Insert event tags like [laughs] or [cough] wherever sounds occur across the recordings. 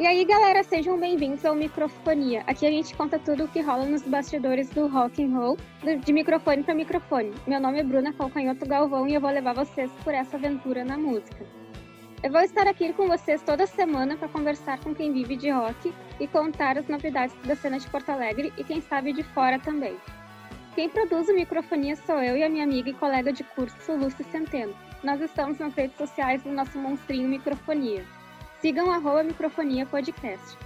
E aí, galera, sejam bem-vindos ao Microfonia. Aqui a gente conta tudo o que rola nos bastidores do rock and roll, de microfone para microfone. Meu nome é Bruna Calcanhoto Galvão e eu vou levar vocês por essa aventura na música. Eu vou estar aqui com vocês toda semana para conversar com quem vive de rock e contar as novidades da cena de Porto Alegre e quem sabe de fora também. Quem produz o Microfonia sou eu e a minha amiga e colega de curso, Lúcia Centeno. Nós estamos nas redes sociais do nosso monstrinho Microfonia. Sigam arroba Microfonia Podcast.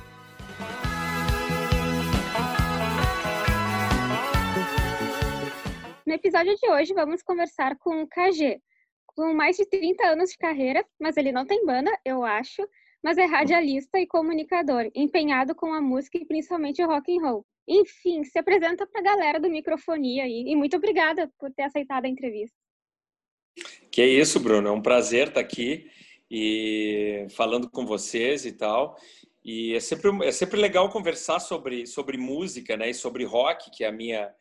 No episódio de hoje, vamos conversar com o KG, com mais de 30 anos de carreira, mas ele não tem banda, eu acho, mas é radialista e comunicador, empenhado com a música e principalmente o rock and roll. Enfim, se apresenta para a galera do Microfonia aí, e muito obrigada por ter aceitado a entrevista. Que é isso, Bruno, é um prazer estar aqui e falando com vocês e tal. E é sempre, é sempre legal conversar sobre, sobre música, né? E sobre rock, que é a minha,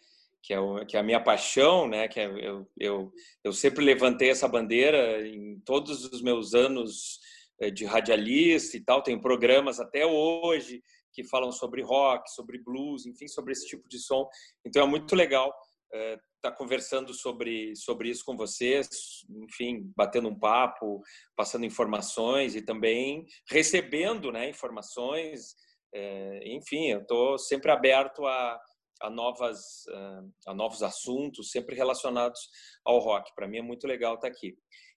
que é, o, que é a minha paixão, né? Que é, eu, eu, eu sempre levantei essa bandeira em todos os meus anos eh, de radialista e tal. Tenho programas até hoje que falam sobre rock, sobre blues, enfim, sobre esse tipo de som. Então é muito legal estar tá conversando sobre, sobre isso com vocês, enfim, batendo um papo, passando informações e também recebendo né, informações. É, enfim, eu estou sempre aberto a, a, novas, a novos assuntos, sempre relacionados ao rock. Para mim é muito legal estar tá aqui.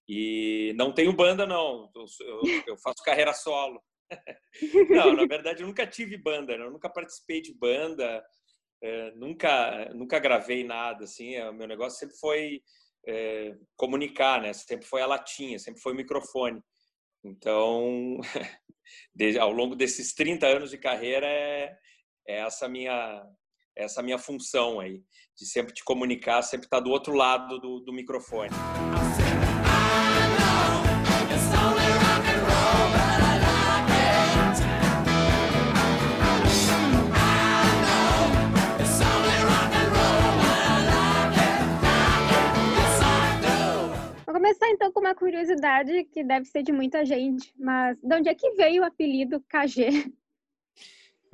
E não tenho banda, não. Eu, faço carreira solo. [laughs] não, na verdade, eu nunca tive banda, né? eu nunca participei de banda. É, nunca nunca gravei nada assim é, o meu negócio sempre foi é, comunicar né sempre foi a latinha sempre foi o microfone então [laughs] ao longo desses 30 anos de carreira é, é essa minha essa minha função aí de sempre te comunicar sempre estar do outro lado do, do microfone começar então com uma curiosidade que deve ser de muita gente, mas de onde é que veio o apelido KG?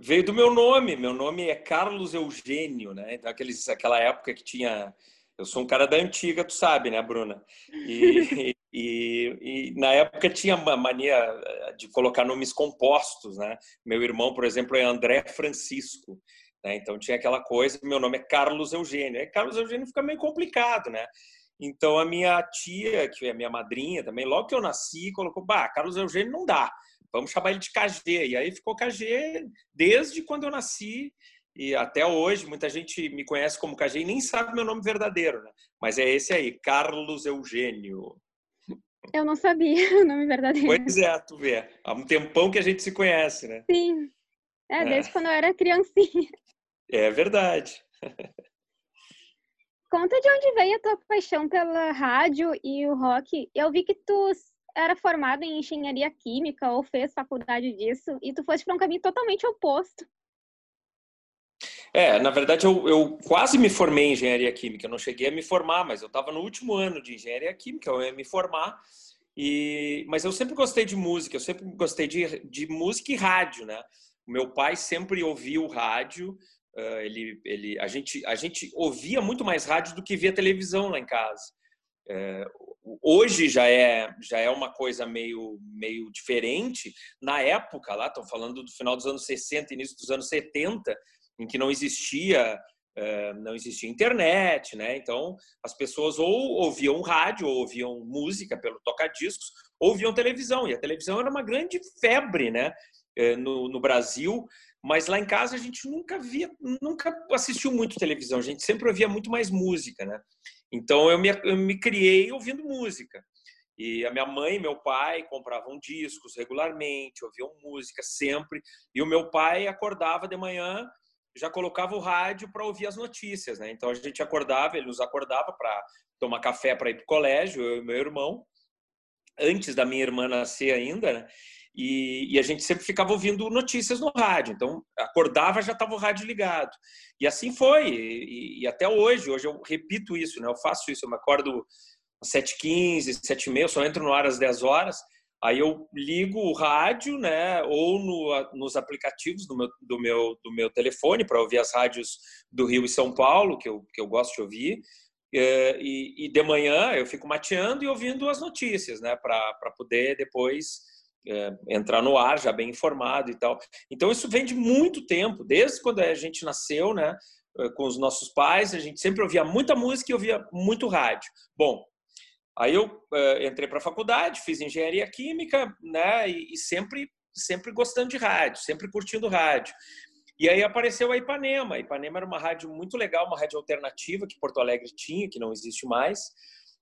Veio do meu nome, meu nome é Carlos Eugênio, né? Então, aqueles, aquela época que tinha. Eu sou um cara da antiga, tu sabe, né, Bruna? E, [laughs] e, e, na época tinha uma mania eh, de colocar nomes compostos, né? Meu irmão, por exemplo, é André Francisco. Né? Então tinha aquela coisa, meu nome é Carlos Eugênio. E Carlos Eugênio fica meio complicado, né? Então a minha tia, que é minha madrinha também, logo que eu nasci, colocou, bah, Carlos Eugênio não dá, vamos chamar ele de KG. E aí ficou KG desde quando eu nasci e até hoje. Muita gente me conhece como KG e nem sabe meu nome verdadeiro, né? Mas é esse aí, Carlos Eugênio. Eu não sabia [laughs] o nome verdadeiro. Pois é, tu vê. Há um tempão que a gente se conhece, né? Sim. É, desde é. quando eu era criancinha. [laughs] É verdade. Conta de onde veio a tua paixão pela rádio e o rock. Eu vi que tu era formado em engenharia química ou fez faculdade disso e tu foste para um caminho totalmente oposto. É, na verdade eu, eu, quase me formei em engenharia química. Eu não cheguei a me formar, mas eu estava no último ano de engenharia química. Eu ia me formar e, mas eu sempre gostei de música. Eu sempre gostei de, de música e rádio, né? Meu pai sempre ouvia o rádio ele, ele, a, gente, a gente ouvia muito mais rádio do que via televisão lá em casa. Uh, hoje já é, já é uma coisa meio, meio diferente. Na época, lá, estão falando do final dos anos 60, início dos anos 70, em que não existia Uh, não existia internet, né? Então as pessoas ou ouviam rádio, ou ouviam música pelo toca-discos, ou ouviam televisão. E a televisão era uma grande febre, né? Uh, no, no Brasil, mas lá em casa a gente nunca via, nunca assistiu muito televisão, a gente sempre ouvia muito mais música, né? Então eu me, eu me criei ouvindo música. E a minha mãe e meu pai compravam discos regularmente, ouviam música sempre. E o meu pai acordava de manhã, já colocava o rádio para ouvir as notícias, né? Então a gente acordava, ele nos acordava para tomar café para ir para o colégio, eu e meu irmão, antes da minha irmã nascer ainda, né? E, e, a gente sempre ficava ouvindo notícias no rádio. Então, acordava, já estava o rádio ligado. E assim foi, e, e, até hoje. Hoje eu repito isso, né? eu faço isso. Eu me acordo às 7h15, 7h30, só entro no ar às 10 horas. Aí eu ligo o rádio, né, ou no, nos aplicativos do meu, do meu, do meu telefone para ouvir as rádios do Rio e São Paulo, que eu, que eu gosto de ouvir. É, e, e de manhã eu fico mateando e ouvindo as notícias, né, para poder depois é, entrar no ar já bem informado e tal. Então isso vem de muito tempo, desde quando a gente nasceu, né? É, com os nossos pais, a gente sempre ouvia muita música e ouvia muito rádio. Bom, aí eu uh, entrei para a faculdade, fiz engenharia química, né? E, e, sempre, sempre gostando de rádio, sempre curtindo rádio. E aí apareceu a Ipanema. A Ipanema era uma rádio muito legal, uma rádio alternativa que Porto Alegre tinha, que não existe mais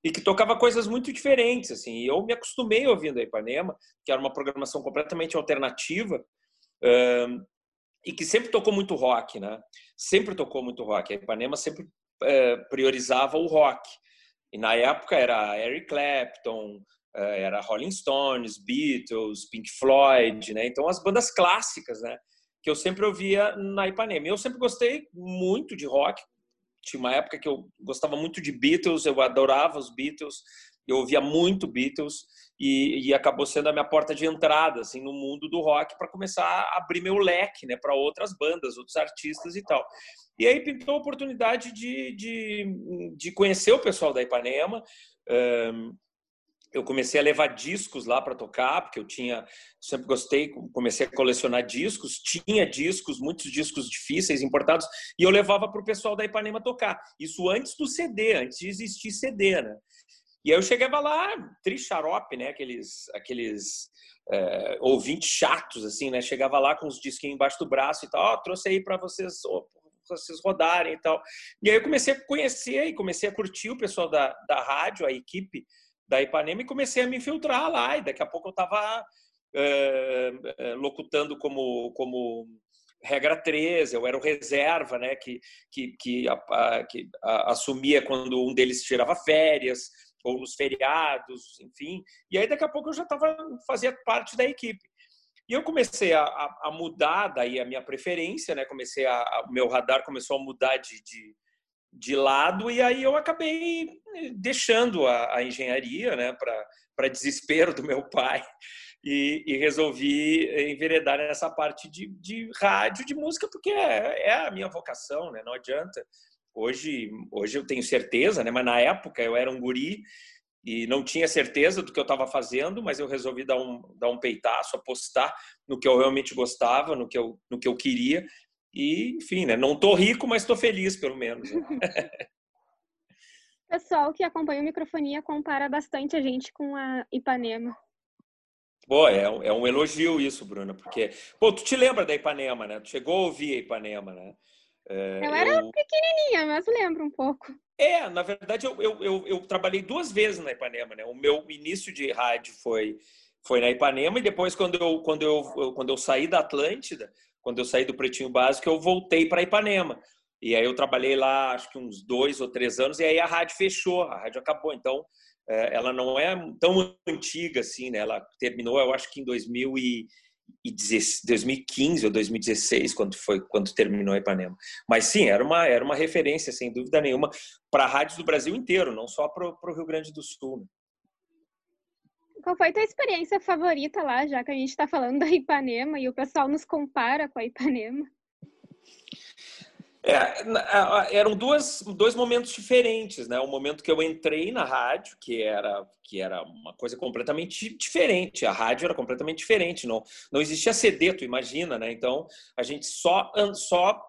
e que tocava coisas muito diferentes, assim. E eu me acostumei ouvindo a Ipanema, que era uma programação completamente alternativa um, e que sempre tocou muito rock, né? Sempre tocou muito rock. A Ipanema sempre uh, priorizava o rock. E na época era Eric Clapton, uh, era Rolling Stones, Beatles, Pink Floyd, né? Então as bandas clássicas, né? Que eu sempre ouvia na Ipanema. Eu sempre gostei muito de rock, tinha uma época que eu gostava muito de Beatles, eu adorava os Beatles, eu ouvia muito Beatles e, e acabou sendo a minha porta de entrada assim no mundo do rock para começar a abrir meu leque, né, para outras bandas, outros artistas e tal. E aí pintou a oportunidade de, de, de conhecer o pessoal da Ipanema. Um, eu comecei a levar discos lá para tocar, porque eu tinha, sempre gostei, comecei a colecionar discos, tinha discos, muitos discos difíceis, importados, e eu levava para o pessoal da Ipanema tocar. Isso antes do CD, antes de existir CD, né? E aí eu chegava lá, tricharope, né? Aqueles, aqueles é, ouvintes chatos, assim, né? Chegava lá com os disquinhos embaixo do braço e tal, oh, trouxe aí para vocês, oh, vocês rodarem e tal. E aí eu comecei a conhecer e comecei a curtir o pessoal da, da rádio, a equipe da Ipanema e comecei a me infiltrar lá. E daqui a pouco eu estava é, é, locutando como, como regra 13, eu era o reserva, né, que, que, que, a, a, que a, assumia quando um deles tirava férias ou nos feriados, enfim. E aí daqui a pouco eu já estava fazia parte da equipe. E eu comecei a, a, mudar daí a minha preferência, né? Comecei a, meu radar começou a mudar de, de, de lado e aí eu acabei eh, deixando a, a engenharia, né, para desespero do meu pai [laughs] e, e, resolvi enveredar nessa parte de, de rádio, de música, porque é, é, a minha vocação, né, não adianta. Hoje, hoje eu tenho certeza, né, mas na época eu era um guri e não tinha certeza do que eu estava fazendo, mas eu resolvi dar um, dar um peitaço, apostar no que eu realmente gostava, no que eu, no que eu queria e, enfim, né? Não tô rico, mas estou feliz, pelo menos. Né? [laughs] pessoal que acompanha o Microfonia compara bastante a gente com a Ipanema. Pô, é, é um elogio isso, Bruna, porque, pô, tu te lembra da Ipanema, né? Tu chegou a ouvir a Ipanema, né? É, eu era eu... pequenininha, mas lembro um pouco. É, na verdade, eu, eu, eu, eu, trabalhei duas vezes na Ipanema, né? O meu início de rádio foi, foi na Ipanema e depois, quando eu, quando, eu, quando eu saí da Atlântida, quando eu saí do Pretinho Básico, eu voltei para Ipanema. E aí eu trabalhei lá, acho que uns dois ou três anos, e aí a rádio fechou, a rádio acabou. Então, é, ela não é tão antiga assim, né? Ela terminou, eu acho que em 2015 ou 2016, quando foi quando terminou a Ipanema. Mas sim, era uma era uma referência sem dúvida nenhuma para rádios do Brasil inteiro, não só para o Rio Grande do Sul. Qual foi a tua experiência favorita lá, já que a gente está falando da Ipanema e o pessoal nos compara com a Ipanema? É, eram duas, dois momentos diferentes, né? O momento que eu entrei na rádio, que era que era uma coisa completamente diferente. A rádio era completamente diferente, não não existia CD, tu imagina, né? Então a gente só só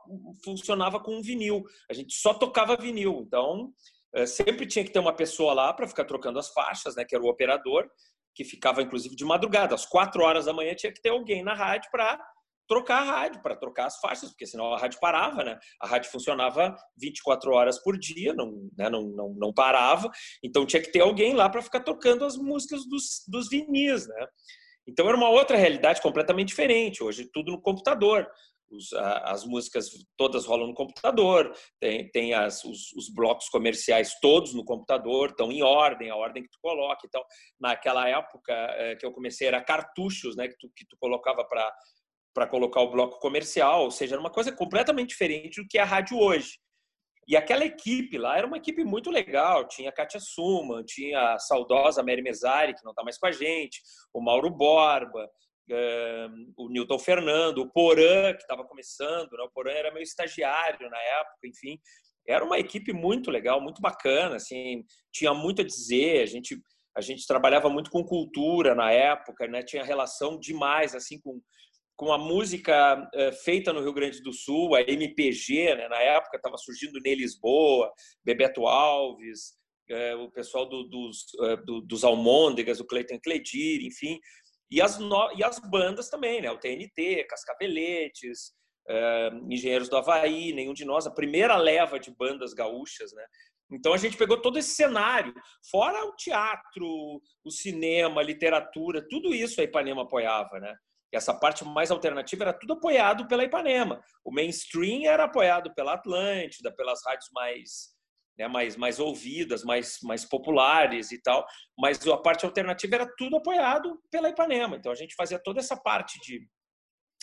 funcionava com vinil, a gente só tocava vinil. Então é, sempre tinha que ter uma pessoa lá para ficar trocando as faixas, né? Que era o operador que ficava inclusive de madrugada, às quatro horas da manhã tinha que ter alguém na rádio para trocar a rádio, para trocar as faixas, porque senão a rádio parava, né? A rádio funcionava 24 horas por dia, não, né? não, não, não parava, então tinha que ter alguém lá para ficar tocando as músicas dos, dos vinis, né? Então era uma outra realidade completamente diferente. Hoje tudo no computador. Os, as músicas todas rolam no computador, tem, tem as, os, os, blocos comerciais todos no computador, estão em ordem, a ordem que tu coloca. Então, naquela época é, que eu comecei, era cartuchos né, que, tu, que tu colocava para para colocar o bloco comercial, ou seja, era uma coisa completamente diferente do que é a rádio hoje. E aquela equipe lá era uma equipe muito legal. Tinha a Kátia Suman, tinha a saudosa Mary Mesari, que não está mais com a gente, o Mauro Borba, o Newton Fernando, o Porã, que estava começando, né? o Porã era meu estagiário na época, enfim. Era uma equipe muito legal, muito bacana, assim, tinha muito a dizer, a gente a gente trabalhava muito com cultura na época, né? Tinha relação demais assim com com a música feita no Rio Grande do Sul, a MPG, né? na época estava surgindo Ney Lisboa, Bebeto Alves, o pessoal do, dos, do, dos Almôndegas, o Cleiton Cledir, enfim, e as, no... e as bandas também, né? O TNT, Cascaveletes, uh, Engenheiros do Havaí, nenhum de nós, a primeira leva de bandas gaúchas, né? Então a gente pegou todo esse cenário, fora o teatro, o cinema, a literatura, tudo isso a Ipanema apoiava, né? E essa parte mais alternativa era tudo apoiado pela Ipanema. O mainstream era apoiado pela Atlântida, pelas rádios mais né, mais, mais ouvidas, mais, mais populares e tal, mas a parte alternativa era tudo apoiado pela Ipanema. Então a gente fazia toda essa parte de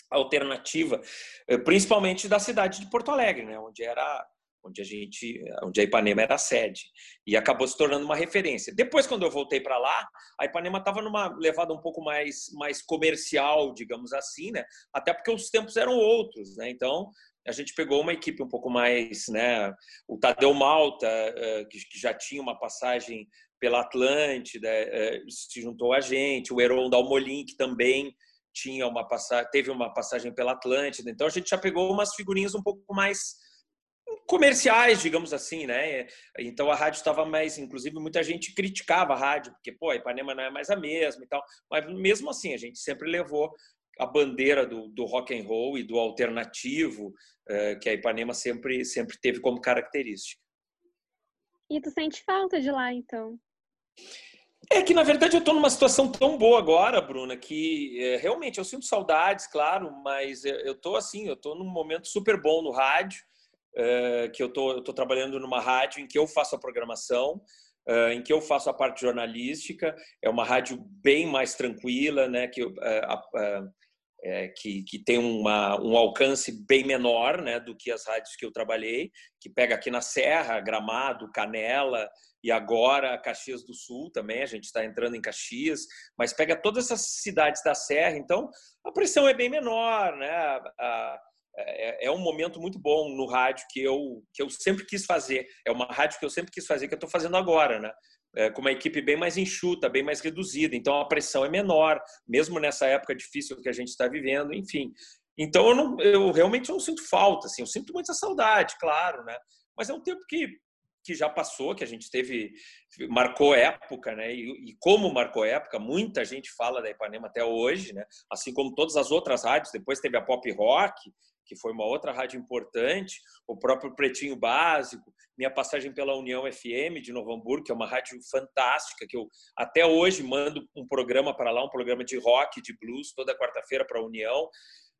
alternativa, eh, principalmente da cidade de Porto Alegre, né, onde era onde a gente, onde a Ipanema era a sede e acabou se tornando uma referência. Depois, quando eu voltei para lá, a Ipanema estava numa levada um pouco mais mais comercial, digamos assim, né? Até porque os tempos eram outros, né? Então a gente pegou uma equipe um pouco mais, né? O Tadeu Malta, eh, que já tinha uma passagem pela Atlântida, eh, se juntou a gente. O Heron Dalmolin, que também tinha uma passagem, teve uma passagem pela Atlântida. Então a gente já pegou umas figurinhas um pouco mais comerciais, digamos assim, né? Então a rádio estava mais, inclusive muita gente criticava a rádio, porque pô, a Ipanema não é mais a mesma e tal, mas mesmo assim a gente sempre levou a bandeira do, do rock and roll e do alternativo que a Ipanema sempre sempre teve como característica. E tu sente falta de lá, então? É que, na verdade, eu estou numa situação tão boa agora, Bruna, que é, realmente eu sinto saudades, claro, mas eu estou assim, eu estou num momento super bom no rádio, é, que eu estou trabalhando numa rádio em que eu faço a programação, é, em que eu faço a parte jornalística, é uma rádio bem mais tranquila, né, que é, é, que, que tem uma, um alcance bem menor né, do que as rádios que eu trabalhei, que pega aqui na Serra, Gramado, Canela e agora Caxias do Sul também, a gente está entrando em Caxias, mas pega todas essas cidades da Serra, então a pressão é bem menor, né? A, é, é, um momento muito bom no rádio que eu, que eu sempre quis fazer. É uma rádio que eu sempre quis fazer, que eu estou fazendo agora, né? É, com uma equipe bem mais enxuta, bem mais reduzida. Então a pressão é menor, mesmo nessa época difícil que a gente está vivendo, enfim. Então eu, não, eu realmente não sinto falta, assim, eu sinto muita saudade, claro, né? Mas é um tempo que que já passou, que a gente teve, marcou época, né? E, e, como marcou época, muita gente fala da Ipanema até hoje, né? Assim como todas as outras rádios, depois teve a Pop Rock, que foi uma outra rádio importante, o próprio Pretinho Básico, minha passagem pela União FM de Novo Hamburgo, que é uma rádio fantástica, que eu até hoje mando um programa para lá, um programa de rock, de blues, toda quarta-feira para a União.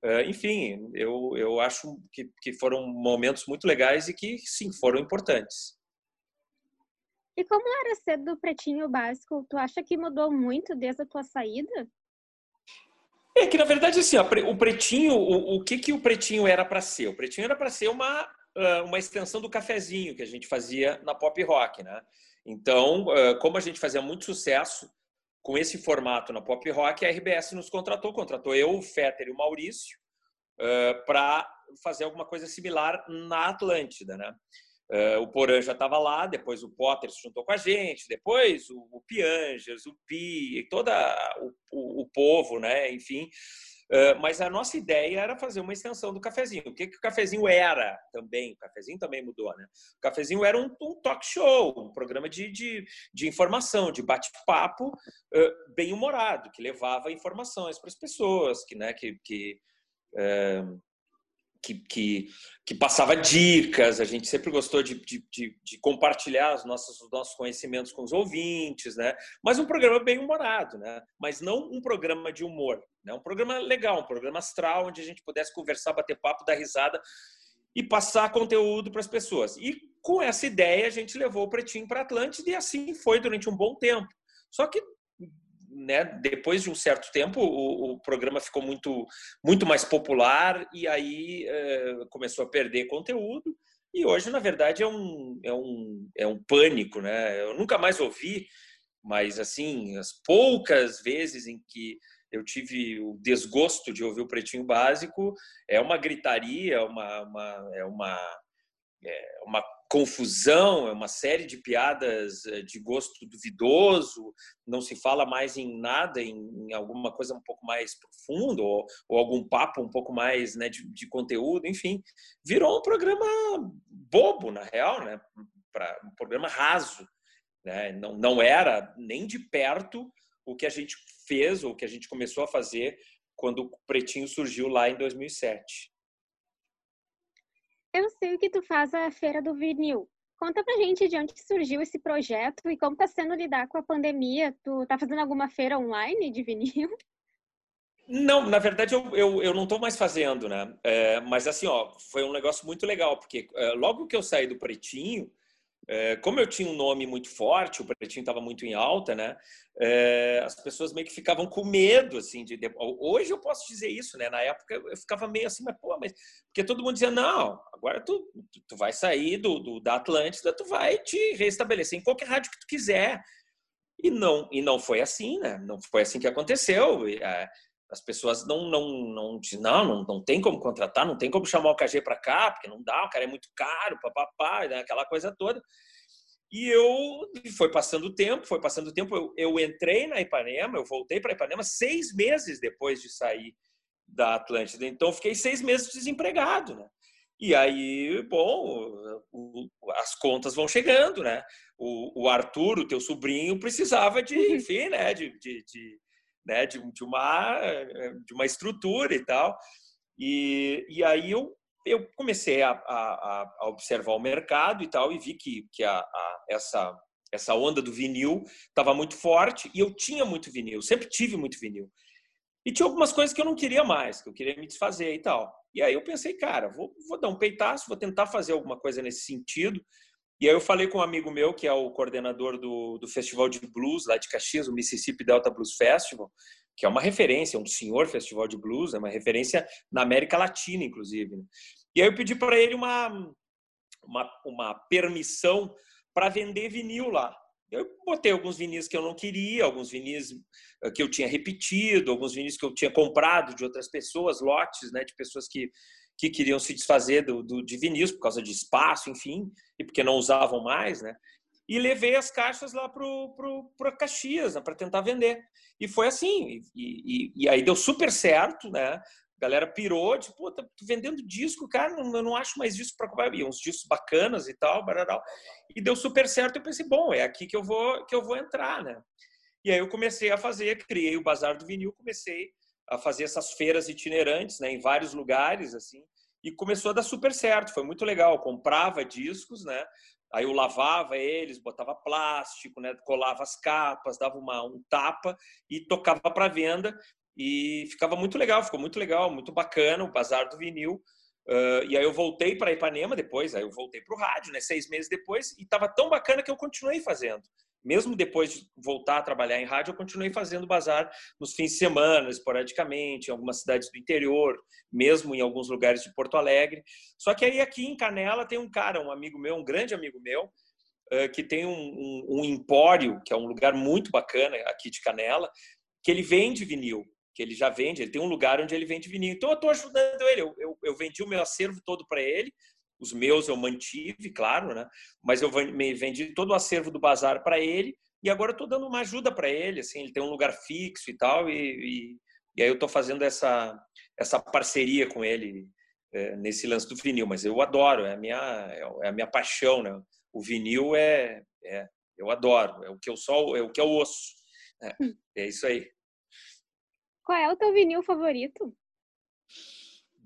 Uh, enfim, eu, eu acho que, que foram momentos muito legais e que, sim, foram importantes. E como era ser do Pretinho Básico? Tu acha que mudou muito desde a tua saída? É que, na verdade, assim, o pretinho, o, o que, que o pretinho era para ser? O pretinho era para ser uma, uma extensão do cafezinho que a gente fazia na pop rock, né? Então, como a gente fazia muito sucesso com esse formato na pop rock, a RBS nos contratou, contratou eu, o Fetter e o Maurício para fazer alguma coisa similar na Atlântida, né? Uh, o Porã já estava lá, depois o Potter se juntou com a gente, depois o, o Piangers, o Pi, todo o, o, povo, né? enfim. Uh, mas a nossa ideia era fazer uma extensão do cafezinho. O que, que o cafezinho era também? O cafezinho também mudou, né? O cafezinho era um, um talk show, um programa de, de, de informação, de bate-papo uh, bem humorado, que levava informações para as pessoas, que, né, que, que que, que, que, passava dicas, a gente sempre gostou de, de, de, de compartilhar os nossos, os nossos conhecimentos com os ouvintes, né? Mas um programa bem humorado, né? Mas não um programa de humor, né? Um programa legal, um programa astral, onde a gente pudesse conversar, bater papo, dar risada e passar conteúdo para as pessoas. E com essa ideia a gente levou o Pretinho para Atlântida e assim foi durante um bom tempo. Só que né, depois de um certo tempo o, o, programa ficou muito muito mais popular e aí é, começou a perder conteúdo. E hoje na verdade é um é um é um pânico né? Eu nunca mais ouvi mas assim as poucas vezes em que eu tive o desgosto de ouvir o Pretinho Básico é uma gritaria uma, uma é uma é uma confusão, é uma série de piadas eh, de gosto duvidoso, não se fala mais em nada, em, em alguma coisa um pouco mais profundo, ou, ou algum papo um pouco mais né, de, de, conteúdo, enfim. Virou um programa bobo, na real, né? Pra, um programa raso. Né? Não, não era nem de perto o que a gente fez, ou o que a gente começou a fazer quando o Pretinho surgiu lá em 2007. Sei que tu faz a Feira do Vinil. Conta pra gente de onde surgiu esse projeto e como tá sendo lidar com a pandemia. Tu tá fazendo alguma feira online de vinil? Não, na verdade eu, eu, eu não estou mais fazendo, né? É, mas assim, ó, foi um negócio muito legal, porque é, logo que eu saí do Pretinho, é, como eu tinha um nome muito forte, o Pretinho estava muito em alta, né? É, as pessoas meio que ficavam com medo, assim, de, de, Hoje eu posso dizer isso, né? Na época eu ficava meio assim, mas pô, mas... Porque todo mundo dizia, não, agora tu, tu, vai sair do, do, da Atlântida, tu vai te restabelecer em qualquer rádio que tu quiser. E não, e não foi assim, né? Não foi assim que aconteceu. As pessoas não não não não, não não tem como contratar, não tem como chamar o KG para cá, porque não dá, o cara é muito caro, papapá, né, aquela coisa toda. E eu foi passando o tempo, foi passando o tempo, eu, eu entrei na Ipanema, eu voltei para Ipanema seis meses depois de sair da Atlântida, então fiquei seis meses desempregado, né? E aí, bom, o, as contas vão chegando, né? O, o Arthur, o teu sobrinho, precisava de, uhum. enfim, né? de, de, de né, de, de, uma, de uma estrutura e tal. E, e aí eu, eu comecei a, a, a observar o mercado e tal, e vi que, que a, a essa, essa onda do vinil estava muito forte, e eu tinha muito vinil, sempre tive muito vinil. E tinha algumas coisas que eu não queria mais, que eu queria me desfazer e tal. E aí eu pensei, cara, vou, vou dar um peitaço, vou tentar fazer alguma coisa nesse sentido. E aí eu falei com um amigo meu, que é o coordenador do, do Festival de Blues lá de Caxias, o Mississippi Delta Blues Festival, que é uma referência, um senhor festival de blues, é uma referência na América Latina, inclusive. Né? E aí eu pedi para ele uma, uma, uma permissão para vender vinil lá. Eu botei alguns vinis que eu não queria, alguns vinis eh, que eu tinha repetido, alguns vinis que eu tinha comprado de outras pessoas, lotes né, de pessoas que que queriam se desfazer do, do, de vinis por causa de espaço, enfim, e porque não usavam mais, né? E levei as caixas lá pro Caxias, né, para tentar vender. E foi assim, e, e, e, aí deu super certo, né? A galera pirou, tipo, pô, tá vendendo disco, cara, não, eu não acho mais disco para comprar. E uns discos bacanas e tal, bararau. E deu super certo, eu pensei, bom, é aqui que eu vou que eu vou entrar, né? E aí eu comecei a fazer, criei o Bazar do Vinil, comecei a fazer essas feiras itinerantes, né, em vários lugares, assim, e começou a dar super certo, foi muito legal. Eu comprava discos, né? Aí eu lavava eles, botava plástico, né? colava as capas, dava uma, um tapa e tocava para venda. E ficava muito legal, ficou muito legal, muito bacana o bazar do vinil. Uh, e aí eu voltei para Ipanema depois, aí eu voltei para o rádio, né? Seis meses depois, e estava tão bacana que eu continuei fazendo mesmo depois de voltar a trabalhar em rádio, eu continuei fazendo bazar nos fins de semana, esporadicamente, em algumas cidades do interior, mesmo em alguns lugares de Porto Alegre. Só que aí aqui em Canela tem um cara, um amigo meu, um grande amigo meu, que tem um, um, um empório, que é um lugar muito bacana aqui de Canela, que ele vende vinil, que ele já vende, ele tem um lugar onde ele vende vinil. Então eu estou ajudando ele, eu, eu, eu vendi o meu acervo todo para ele, os meus eu mantive, claro, né? Mas eu vendi todo o acervo do bazar para ele e agora estou dando uma ajuda para ele, assim, ele tem um lugar fixo e tal, e, e, e aí eu estou fazendo essa, essa parceria com ele é, nesse lance do vinil, mas eu adoro, é a minha, é a minha paixão, né? O vinil é, é eu adoro, é o que eu só, é o que eu ouço, é, é isso aí. Qual é o teu vinil favorito?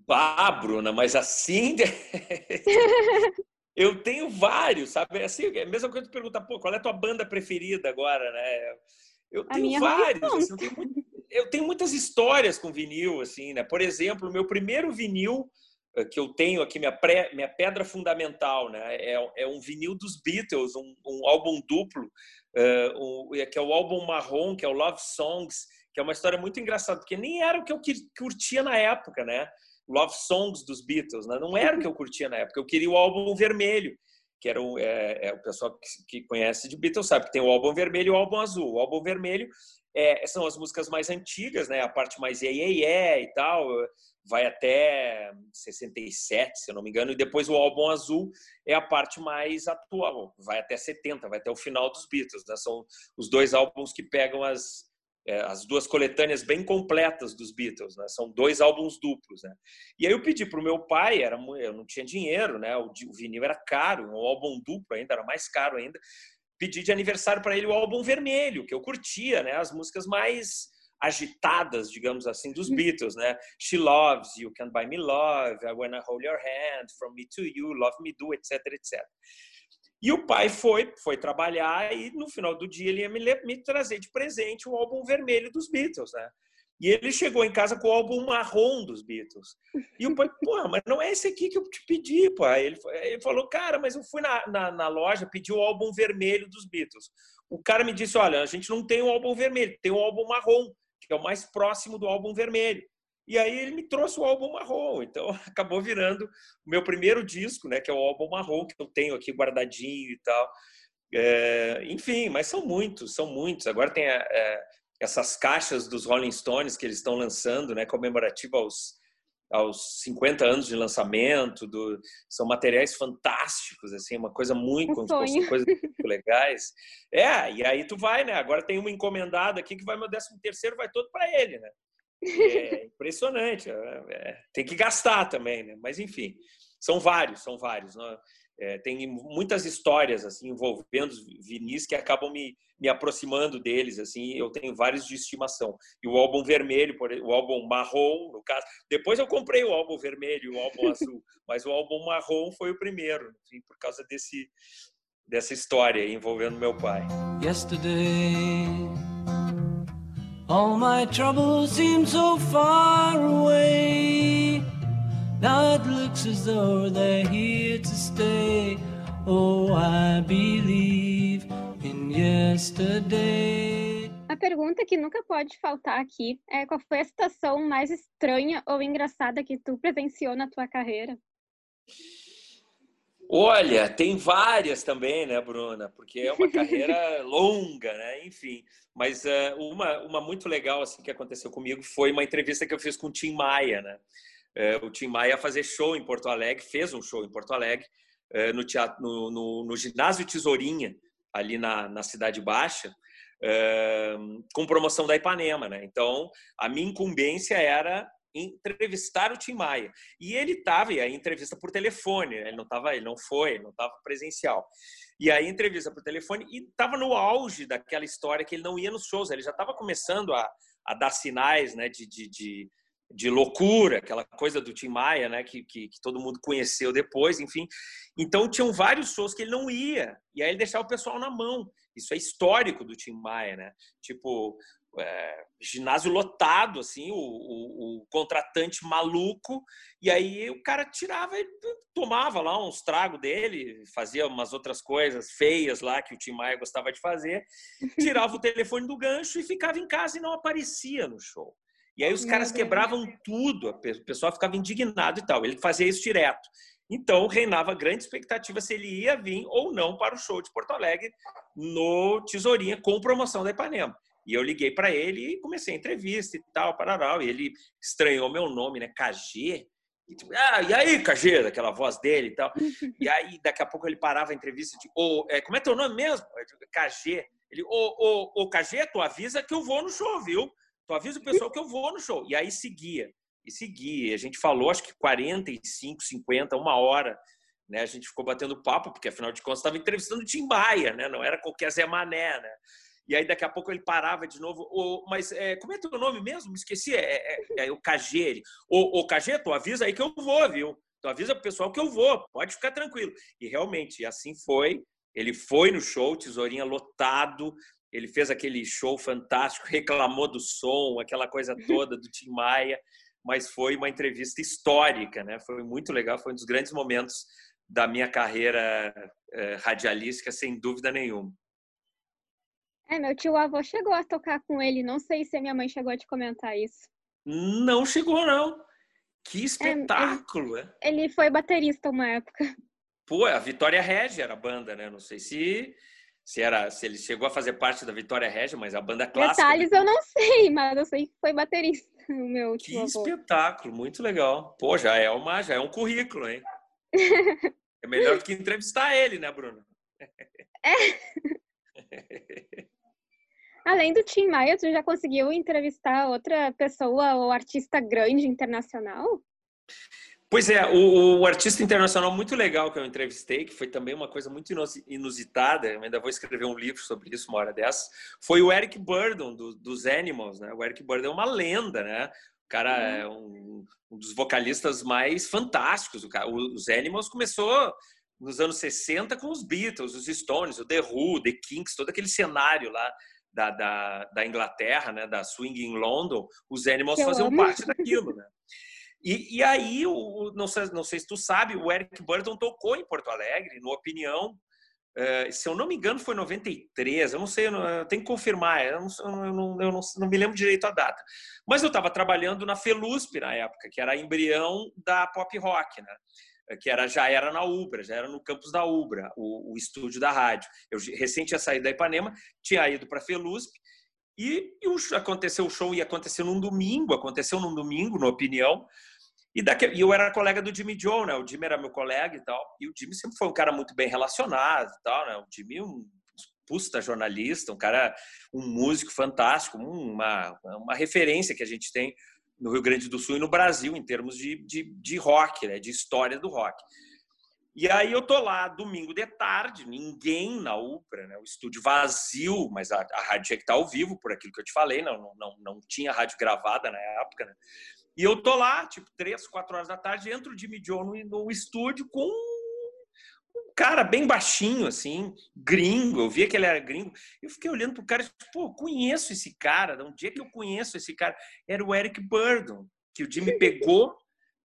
Bah, Bruna, mas assim. [laughs] eu tenho vários, sabe? É assim, é a mesma coisa que perguntar, pô, qual é a tua banda preferida agora, né? Eu tenho vários. Assim, eu, tenho muito... eu tenho muitas histórias com vinil, assim, né? Por exemplo, o meu primeiro vinil eh, que eu tenho aqui, minha, pré, minha pedra fundamental, né? É, é um vinil dos Beatles, um, um álbum duplo, uh, um, que é o álbum marrom, que é o Love Songs, que é uma história muito engraçada, porque nem era o que eu curtia na época, né? Love Songs dos Beatles, né? não era o que eu curtia na época. Eu queria o álbum vermelho, que era o, é, é, o pessoal que, que, conhece de Beatles sabe que tem o álbum vermelho e o álbum azul. O álbum vermelho é, são as músicas mais antigas, né? A parte mais yeah, yeah, yeah e tal, vai até 67, se eu não me engano, e depois o álbum azul é a parte mais atual, vai até 70, vai até o final dos Beatles, né? São os dois álbuns que pegam as é, as duas coletâneas bem completas dos Beatles, né? São dois álbuns duplos, né? E aí eu pedi para o meu pai, era eu não tinha dinheiro, né? O, o vinil era caro, um álbum duplo ainda era mais caro ainda. Pedi de aniversário para ele o álbum vermelho, que eu curtia, né? As músicas mais agitadas, digamos assim, dos uhum. Beatles, né? She Loves You, Can't Buy Me Love, I Wanna Hold Your Hand, From Me to You, Love Me Do, etc, etc. E o pai foi, foi trabalhar e no final do dia ele ia me, me trazer de presente o álbum vermelho dos Beatles, né? E ele chegou em casa com o álbum marrom dos Beatles. E o pai, [laughs] pô, mas não é esse aqui que eu te pedi, pai. Ele, ele falou, cara, mas eu fui na, na, na, loja, pedi o álbum vermelho dos Beatles. O cara me disse, olha, a gente não tem o álbum vermelho, tem o álbum marrom, que é o mais próximo do álbum vermelho. E aí ele me trouxe o álbum marrom, então [laughs] acabou virando o meu primeiro disco, né, que é o álbum marrom que eu tenho aqui guardadinho e tal. É, enfim, mas são muitos, são muitos. Agora tem a, é, essas caixas dos Rolling Stones que eles estão lançando, né, comemorativa aos aos 50 anos de lançamento, do, são materiais fantásticos, assim, uma coisa muito, um coisas muito [laughs] legais. É, e aí tu vai, né? Agora tem uma encomendada aqui que vai meu décimo terceiro, vai todo para ele, né? É impressionante. É, é, tem que gastar também, né? Mas enfim, são vários, são vários. Né? É, tem muitas histórias assim envolvendo vinis que acabam me, me aproximando deles. Assim, eu tenho vários de estimação. E o álbum vermelho, o álbum marrom, no caso. Depois eu comprei o álbum vermelho, e o álbum azul, [laughs] mas o álbum marrom foi o primeiro, por causa desse dessa história envolvendo meu pai. Yesterday All my troubles seem so far away. Now it looks as though they're here to stay. Oh, I believe in yesterday. A pergunta que nunca pode faltar aqui é qual foi a situação mais estranha ou engraçada que tu presenciou na tua carreira? Olha, tem várias também, né, Bruna? Porque é uma carreira [laughs] longa, né? Enfim. Mas uh, uma, uma muito legal assim que aconteceu comigo foi uma entrevista que eu fiz com o Tim Maia, né? Uh, o Tim Maia ia fazer show em Porto Alegre, fez um show em Porto Alegre, uh, no, teatro, no, no, no, ginásio Tesourinha, ali na, na Cidade Baixa, com promoção da Ipanema, né? Então, a minha incumbência era entrevistar o Tim Maia. E ele estava, e aí entrevista por telefone, né? ele não tava, ele não foi, não estava presencial. E aí entrevista por telefone e estava no auge daquela história que ele não ia nos shows, ele já estava começando a, a dar sinais, né, de, de, de, de, loucura, aquela coisa do Tim Maia, né, que, que, que todo mundo conheceu depois, enfim. Então tinham vários shows que ele não ia, e aí ele deixava o pessoal na mão. Isso é histórico do Tim Maia, né? Tipo, é, ginásio lotado, assim, o, o, o, contratante maluco, e aí o cara tirava e tomava lá uns tragos dele, fazia umas outras coisas feias lá que o Tim Maia gostava de fazer, [laughs] tirava o telefone do gancho e ficava em casa e não aparecia no show. E aí os caras quebravam tudo, o pessoal ficava indignado e tal. Ele fazia isso direto. Então, reinava grande expectativa se ele ia vir ou não para o show de Porto Alegre no Tesourinha com promoção da Ipanema. E eu liguei para ele e comecei a entrevista e tal, parará. E ele estranhou meu nome, né? KG. E, tipo, ah, e aí, KG? Daquela voz dele e tal. E aí, daqui a pouco ele parava a entrevista de, oh, é, como é teu nome mesmo? KG. Ele, ô, oh, oh, KG, tu avisa que eu vou no show, viu? Tu avisa o pessoal que eu vou no show. E aí seguia. E seguia. A gente falou, acho que 45, 50, uma hora. Né? A gente ficou batendo papo, porque afinal de contas estava entrevistando o Tim né? Não era qualquer Zé Mané, né? E aí daqui a pouco ele parava de novo. Oh, mas é, como é teu nome mesmo? Me esqueci. É, é, é o KG. Ele. Ô, ô KG, tu avisa aí que eu vou, viu? Tu avisa pro pessoal que eu vou. Pode ficar tranquilo. E realmente, assim foi. Ele foi no show, Tesourinha lotado, ele fez aquele show fantástico, reclamou do som, aquela coisa [laughs] toda do Tim Maia, mas foi uma entrevista histórica, né? Foi muito legal, foi um dos grandes momentos da minha carreira eh, radialística, sem dúvida nenhuma. É, meu tio avô chegou a tocar com ele, não sei se a minha mãe chegou a te comentar isso. Não chegou, não. Que é, espetáculo, é, ele, foi baterista uma época. Pô, a Vitória Regia era a banda, né? Não sei se se era se ele chegou a fazer parte da Vitória Regia, mas a banda clássica. Detalhes eu não [laughs] sei, mas eu sei que foi baterista [laughs] o meu Que espetáculo, muito legal. Pô, já é uma, já é um currículo, hein? [laughs] é melhor do que entrevistar ele, né, Bruno? É. Além do Tim Maia, tu já conseguiu entrevistar outra pessoa ou artista grande internacional? Pois é, o, o, artista internacional muito legal que eu entrevistei, que foi também uma coisa muito inusitada, eu ainda vou escrever um livro sobre isso uma hora dessa, foi o Eric Burdon, do, dos Animals, né? O Eric Burdon é uma lenda, né? O cara uhum. é um, um dos vocalistas mais fantásticos. O cara, os Animals começou nos anos 60 com os Beatles, os Stones, o The Who, The Kinks, todo aquele cenário lá da, da, da Inglaterra, né? Da Swing in London, os Animals faziam amo. parte daquilo, né? E, e aí, o, não, sei, não sei se tu sabe, o Eric Burton tocou em Porto Alegre, no Opinião, Uh, se eu não me engano, foi 93, eu não sei, eu, não, eu tenho que confirmar, eu, não, eu, não, eu não, me lembro direito a data. Mas eu estava trabalhando na Felusp na época, que era a embrião da pop rock, né? Que era, já era na Ubra, já era no campus da Ubra, o, o estúdio da rádio. Eu recente tinha saído da Ipanema, tinha ido para a Felusp, e, e o, aconteceu o show, ia acontecer num domingo, aconteceu num domingo, na opinião, e, daqui, e eu era colega do Jimmy Joe, né? O Jimmy era meu colega e tal. E o Jimmy sempre foi um cara muito bem relacionado e tal, né? O Jimmy um pusta jornalista, um cara, um músico fantástico, uma, uma referência que a gente tem no Rio Grande do Sul e no Brasil em termos de, de, de rock, né? De história do rock. E aí eu tô lá domingo de tarde, ninguém na Upra, né? O estúdio vazio, mas a, a rádio tinha que estar ao vivo, por aquilo que eu te falei, não, não, não tinha rádio gravada na época, né? E eu tô lá, tipo, três, quatro horas da tarde, entro o Jimmy Joe no, no estúdio com cara bem baixinho, assim, gringo. Eu via que ele era gringo. Eu fiquei olhando pro cara e pô, conheço esse cara. Um dia que eu conheço esse cara, era o Eric Burdon, que o Jimmy pegou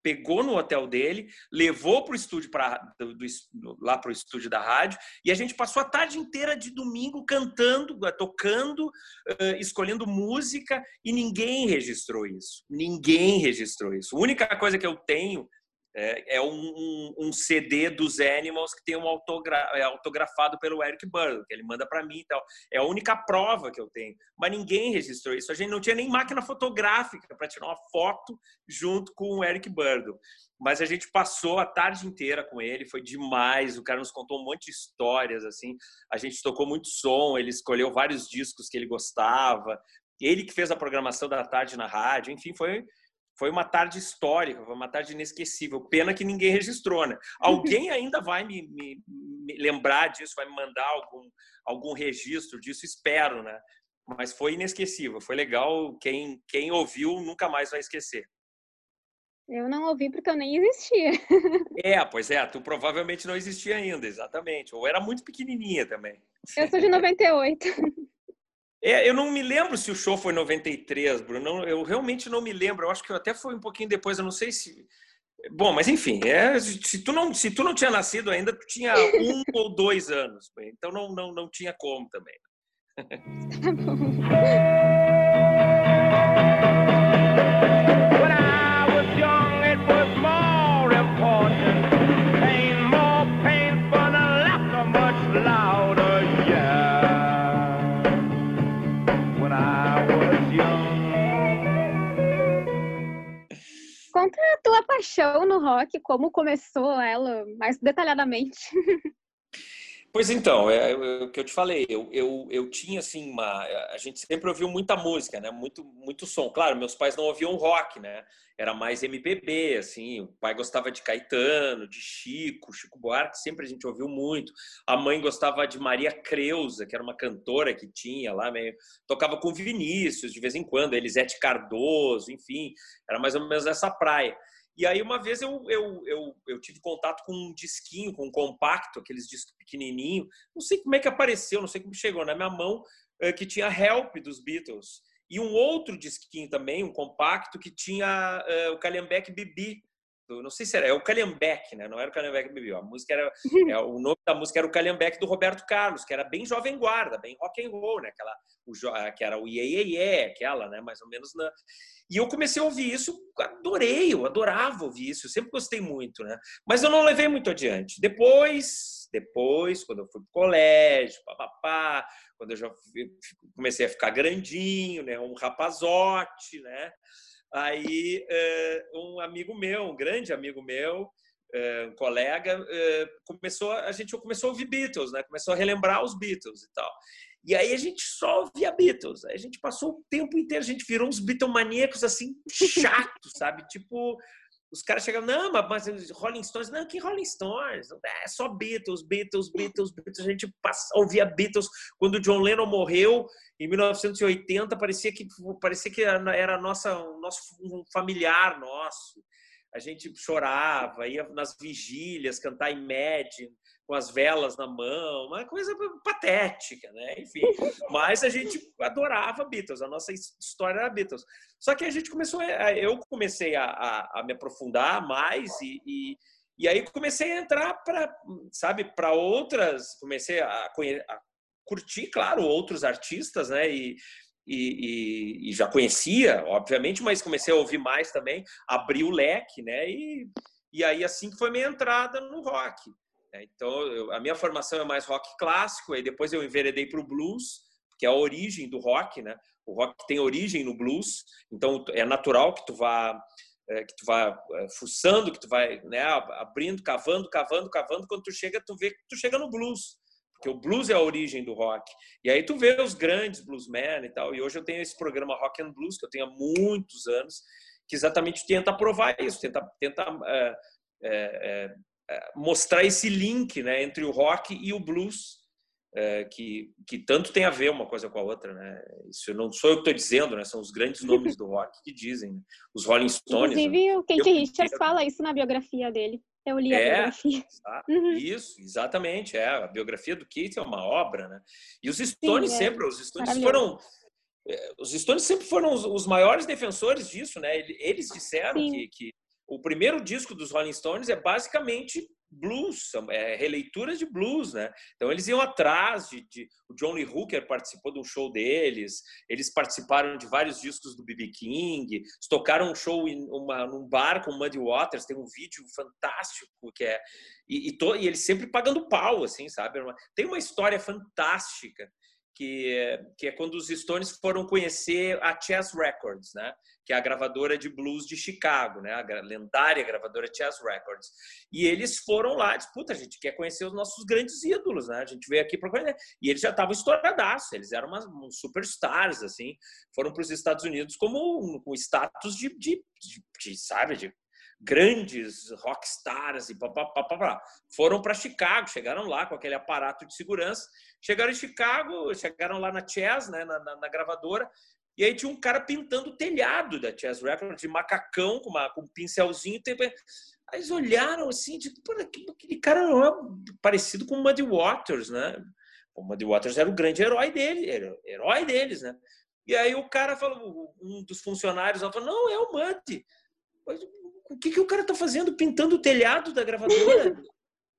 pegou no hotel dele, levou para o estúdio pra, do, do, lá para o estúdio da rádio e a gente passou a tarde inteira de domingo cantando, eh, tocando, uh, escolhendo música e ninguém registrou isso. Ninguém registrou isso. A única coisa que eu tenho é, é um, um, CD dos Animals que tem um autogra é autografado pelo Eric Burrow, que ele manda para mim e tal. É a única prova que eu tenho. Mas ninguém registrou isso. A gente não tinha nem máquina fotográfica para tirar uma foto junto com o Eric Burrow. Mas a gente passou a tarde inteira com ele, foi demais. O cara nos contou um monte de histórias, assim. A gente tocou muito som, ele escolheu vários discos que ele gostava. Ele que fez a programação da tarde na rádio, enfim, foi foi uma tarde histórica, foi uma tarde inesquecível. Pena que ninguém registrou, né? [laughs] Alguém ainda vai me, me, me, lembrar disso, vai me mandar algum, algum registro disso, espero, né? Mas foi inesquecível, foi legal. Quem, quem ouviu nunca mais vai esquecer. Eu não ouvi porque eu nem existia. [laughs] É, pois é, tu provavelmente não existia ainda, exatamente. Ou era muito pequenininha também. Eu sou de 98. [laughs] É, eu não me lembro se o show foi 93, Bruno. Eu realmente não me lembro. Eu acho que até foi um pouquinho depois. Eu não sei se. Bom, mas enfim, é, se, tu não, se tu não tinha nascido ainda, tu tinha [laughs] um ou dois anos. Então não, não, não tinha como também. Tá [laughs] bom. A tua paixão no rock, como começou ela mais detalhadamente. [laughs] Pois então, é, é, o que eu te falei, eu, eu, eu tinha assim uma. A gente sempre ouviu muita música, né? Muito, muito som. Claro, meus pais não ouviam rock, né? Era mais MPB, assim. O pai gostava de Caetano, de Chico, Chico Buarque, sempre a gente ouviu muito. A mãe gostava de Maria Creuza, que era uma cantora que tinha lá, meio. Tocava com Vinícius de vez em quando, Elisete Cardoso, enfim, era mais ou menos essa praia. E aí, uma vez eu, eu, eu, eu, tive contato com um disquinho, com um compacto, aqueles discos pequenininho. Não sei como é que apareceu, não sei como chegou na minha mão. que tinha Help dos Beatles. E um outro disquinho também, um compacto, que tinha o Calhambeck Bibi, do, não sei se era, é o Calhambeck, né? Não era o Calhambeck Bibi, a música era, [laughs] é, o nome da música era o Calhambeck do Roberto Carlos, que era bem jovem guarda, bem rock and roll, né? Aquela, o, que era o Iê, Iê, Iê, aquela, né? Mais ou menos na... E eu comecei a ouvir isso, adorei, eu adorava ouvir isso, eu sempre gostei muito, né? Mas eu não levei muito adiante. Depois, depois, quando eu fui pro colégio, papapá, quando eu já comecei a ficar grandinho, né? Um rapazote, né? Aí, eh, um amigo meu, um grande amigo meu, eh, um colega, eh, começou, a gente começou a ouvir Beatles, né? Começou a relembrar os Beatles e tal. E aí a gente só ouvia Beatles. Aí a gente passou o tempo inteiro, a gente virou uns Beatlemaníacos assim, chatos, sabe? Tipo, os caras chegam, não, mas Rolling Stones, não, que Rolling Stones? É só Beatles, Beatles, Beatles, Beatles. A gente passa, ouvia Beatles quando o John Lennon morreu em 1980, parecia que parecia que era nossa, um nosso um familiar nosso. A gente chorava, ia nas vigílias cantar Imagine com as velas na mão, uma coisa patética, né? Enfim, [laughs] mas a gente adorava Beatles, a nossa história era Beatles. Só que a gente começou, a, eu comecei a, a, a, me aprofundar mais e, e, e aí comecei a entrar para, sabe, para outras, comecei a, a, curtir, claro, outros artistas, né? E, e, e, já conhecia, obviamente, mas comecei a ouvir mais também, abri o leque, né? E, e aí assim que foi minha entrada no rock. Né? Então, eu, a minha formação é mais rock clássico, aí depois eu enveredei para o blues, que é a origem do rock, né? O rock tem origem no blues, então é natural que tu vá é, que tu vá é, fuçando, que tu vai né, abrindo, cavando, cavando, cavando, quando tu chega, tu vê que tu chega no blues, porque o blues é a origem do rock. E aí tu vê os grandes bluesmen e tal. E hoje eu tenho esse programa Rock and Blues que eu tenho há muitos anos, que exatamente tenta provar isso, tenta, tenta é, é, é, mostrar esse link né, entre o rock e o blues, é, que, que tanto tem a ver uma coisa com a outra. Né? Isso não sou eu que estou dizendo, né? são os grandes nomes do rock que dizem. Né? Os Rolling Stones. Inclusive, né? o Keith Richards eu... fala isso na biografia dele. Eu li a é, biografia. [laughs] Uhum. Isso, exatamente. É. A biografia do Keith é uma obra. Né? E os Stones Sim, é. sempre, os Stones foram é, os Stones sempre foram os, os, maiores defensores disso, né? Eles disseram que, que, o primeiro disco dos Rolling Stones é basicamente blues, é, releituras de blues, né? Então eles iam atrás de, de, o John Lee Hooker participou de um show deles, eles participaram de vários discos do B.B. King, tocaram um show em uma, num bar com Muddy Waters, tem um vídeo fantástico que é e, e, to, e eles sempre pagando pau, assim, sabe? Tem uma história fantástica que que é quando os Stones foram conhecer a Chess Records, né? Que é a gravadora de blues de Chicago, né? A lendária gravadora Chess Records. E eles foram lá, disse, puta, a gente quer conhecer os nossos grandes ídolos, né? A gente veio aqui para conhecer. E eles já estavam estouradaços, eles eram umas, superstars, assim. Foram para os Estados Unidos como com status de, de, de, de sabe, de grandes rockstars e papapá. Foram para Chicago, chegaram lá com aquele aparato de segurança. Chegaram em Chicago, chegaram lá na Chess, né, na, na, na gravadora, e aí tinha um cara pintando o telhado da Chess Records, de macacão, com, uma, com um pincelzinho. Aí eles olharam assim, tipo, aquele cara não é parecido com o Muddy Waters, né? O Muddy Waters era o grande herói dele, era herói deles, né? E aí o cara falou, um dos funcionários falou, não, é o Muddy o que, que o cara está fazendo pintando o telhado da gravadora? [laughs]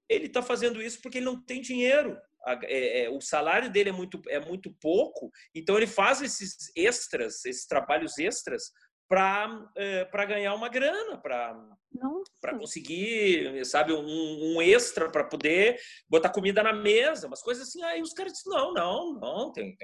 ele está fazendo isso porque ele não tem dinheiro. É, é, o salário dele é muito, é muito pouco, então ele faz esses extras, esses trabalhos extras para é, ganhar uma grana, para conseguir, sabe, um, um extra para poder botar comida na mesa, umas coisas assim. Aí os caras dizem, não, não, não, tem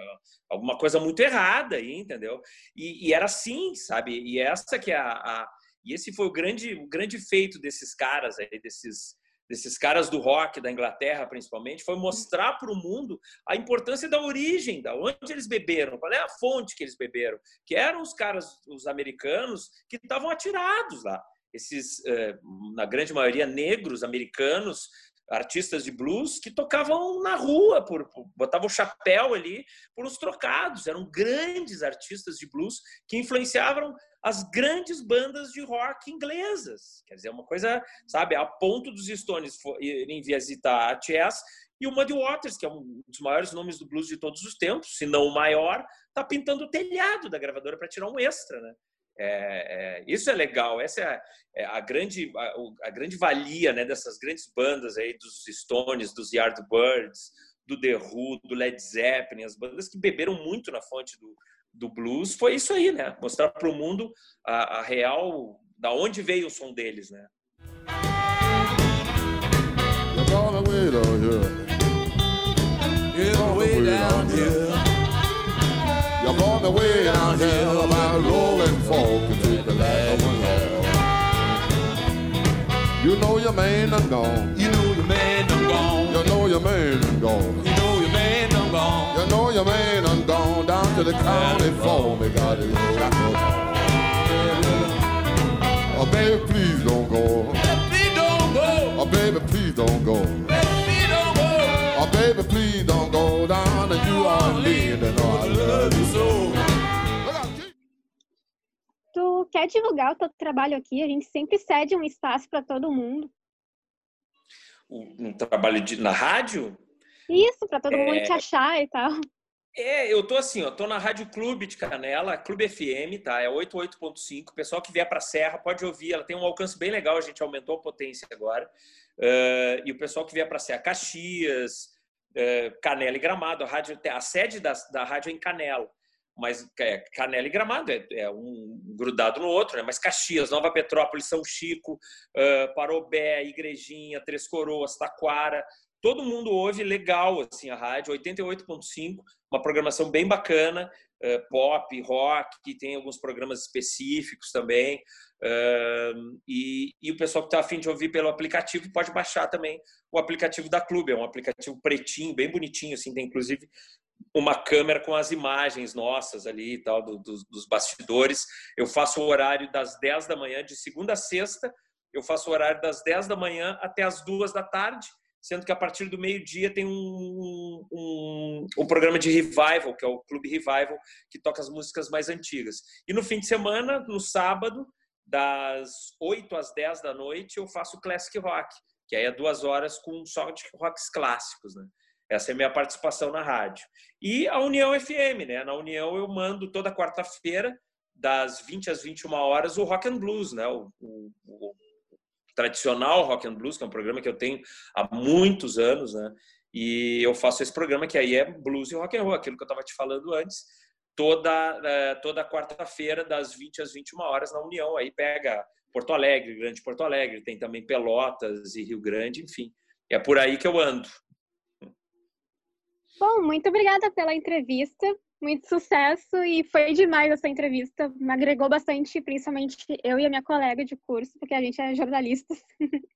alguma coisa muito errada aí, entendeu? E, e era assim, sabe? E essa que é a, a e esse foi o grande, o grande feito desses caras aí, desses, desses caras do rock da Inglaterra, principalmente, foi mostrar para o mundo a importância da origem, da onde eles beberam, qual é a fonte que eles beberam, que eram os caras, os americanos, que estavam atirados lá. Esses, eh, na grande maioria, negros americanos, artistas de blues que tocavam na rua, por, botavam o chapéu ali por uns trocados. Eram grandes artistas de blues que influenciavam as grandes bandas de rock inglesas. Quer dizer, uma coisa, sabe, a ponto dos Stones irem visitar a Chess e o Muddy Waters, que é um dos maiores nomes do blues de todos os tempos, se não o maior, está pintando o telhado da gravadora para tirar um extra, né? É, é, isso é legal, essa é a, é a grande, a, a, grande valia né, dessas grandes bandas aí, dos Stones, dos Yardbirds, do The Who, do Led Zeppelin, as bandas que beberam muito na fonte do, do blues, foi isso aí, né? Mostrar para o mundo a, a, real, da onde veio o som deles, né? You're on the way down here. By rolling to the county for me. Got it. Oh, baby, please don't go. Please don't go. Oh, baby, please don't go. Please don't go. Oh, baby, please don't go down to New Orleans. And oh, I love you so. tu quer divulgar o teu trabalho aqui, a gente sempre cede um espaço para todo mundo. Um trabalho de, na rádio? Isso, para todo é... mundo te achar e tal. É, eu tô assim, ó, tô na Rádio Clube de Canela, Clube FM, tá? É 88.5. O pessoal que vier para Serra pode ouvir, ela tem um alcance bem legal, a gente aumentou a potência agora. Uh, e o pessoal que vier para Serra, Caxias, uh, Canela e Gramado, a, rádio, a sede da, da rádio é em Canela mas é, Canela e Gramado é, é, um grudado no outro, né? Mas Caxias, Nova Petrópolis, São Chico, uh, Parobé, Igrejinha, Três Coroas, Taquara, todo mundo ouve legal assim a rádio, 88.5, uma programação bem bacana, uh, pop, rock, tem alguns programas específicos também. Uh, e, e, o pessoal que está afim de ouvir pelo aplicativo pode baixar também o aplicativo da Clube, é um aplicativo pretinho, bem bonitinho, assim, tem inclusive uma câmera com as imagens nossas ali e tal, do, do, dos bastidores. Eu faço o horário das 10 da manhã, de segunda a sexta, eu faço o horário das 10 da manhã até as 2 da tarde, sendo que a partir do meio-dia tem um, um, um, programa de revival, que é o Clube Revival, que toca as músicas mais antigas. E no fim de semana, no sábado, das 8 às 10 da noite, eu faço Classic Rock, que aí é duas horas com só de rocks clássicos, né? Essa é a minha participação na rádio. E a União FM, né? Na União eu mando toda quarta-feira, das 20 às 21 horas, o Rock and Blues, né? O, o, o, tradicional Rock and Blues, que é um programa que eu tenho há muitos anos, né? E eu faço esse programa que aí é blues e rock and roll, aquilo que eu estava te falando antes, toda é, toda quarta-feira das 20 às 21 horas na União. Aí pega Porto Alegre, Grande Porto Alegre, tem também Pelotas e Rio Grande, enfim. É por aí que eu ando. Bom, muito obrigada pela entrevista. Muito sucesso e foi demais essa entrevista. Me agregou bastante, principalmente eu e a minha colega de curso, porque a gente é jornalistas. [laughs]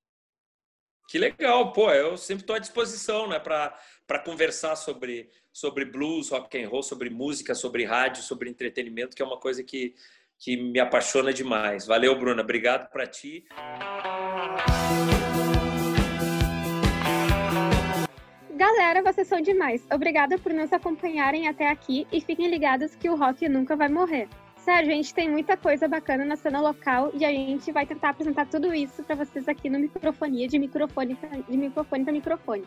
Que legal, pô, eu sempre estou à disposição, né, para conversar sobre, sobre blues, rock and roll, sobre música, sobre rádio, sobre entretenimento, que é uma coisa que, que me apaixona demais. Valeu, Bruna, obrigado para ti. Galera, vocês são demais. Obrigada por nos acompanharem até aqui e fiquem ligados que o rock nunca vai morrer. Sério, a gente tem muita coisa bacana na cena local e a gente vai tentar apresentar tudo isso para vocês aqui no Microfonia de microfone de microfone para microfone.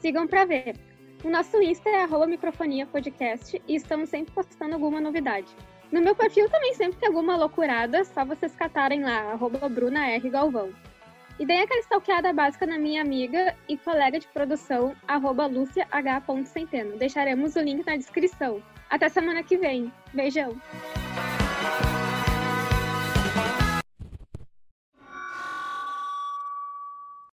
Sigam para ver. O nosso Insta é arroba microfonia podcast e estamos sempre postando alguma novidade. No meu perfil também sempre tem alguma loucurada, só vocês catarem lá, arroba Bruna R. Galvão. E dei aquela stalkeada básica na minha amiga e colega de produção, arroba luciah.centeno. Deixaremos o link na descrição. Até semana que vem. Beijão!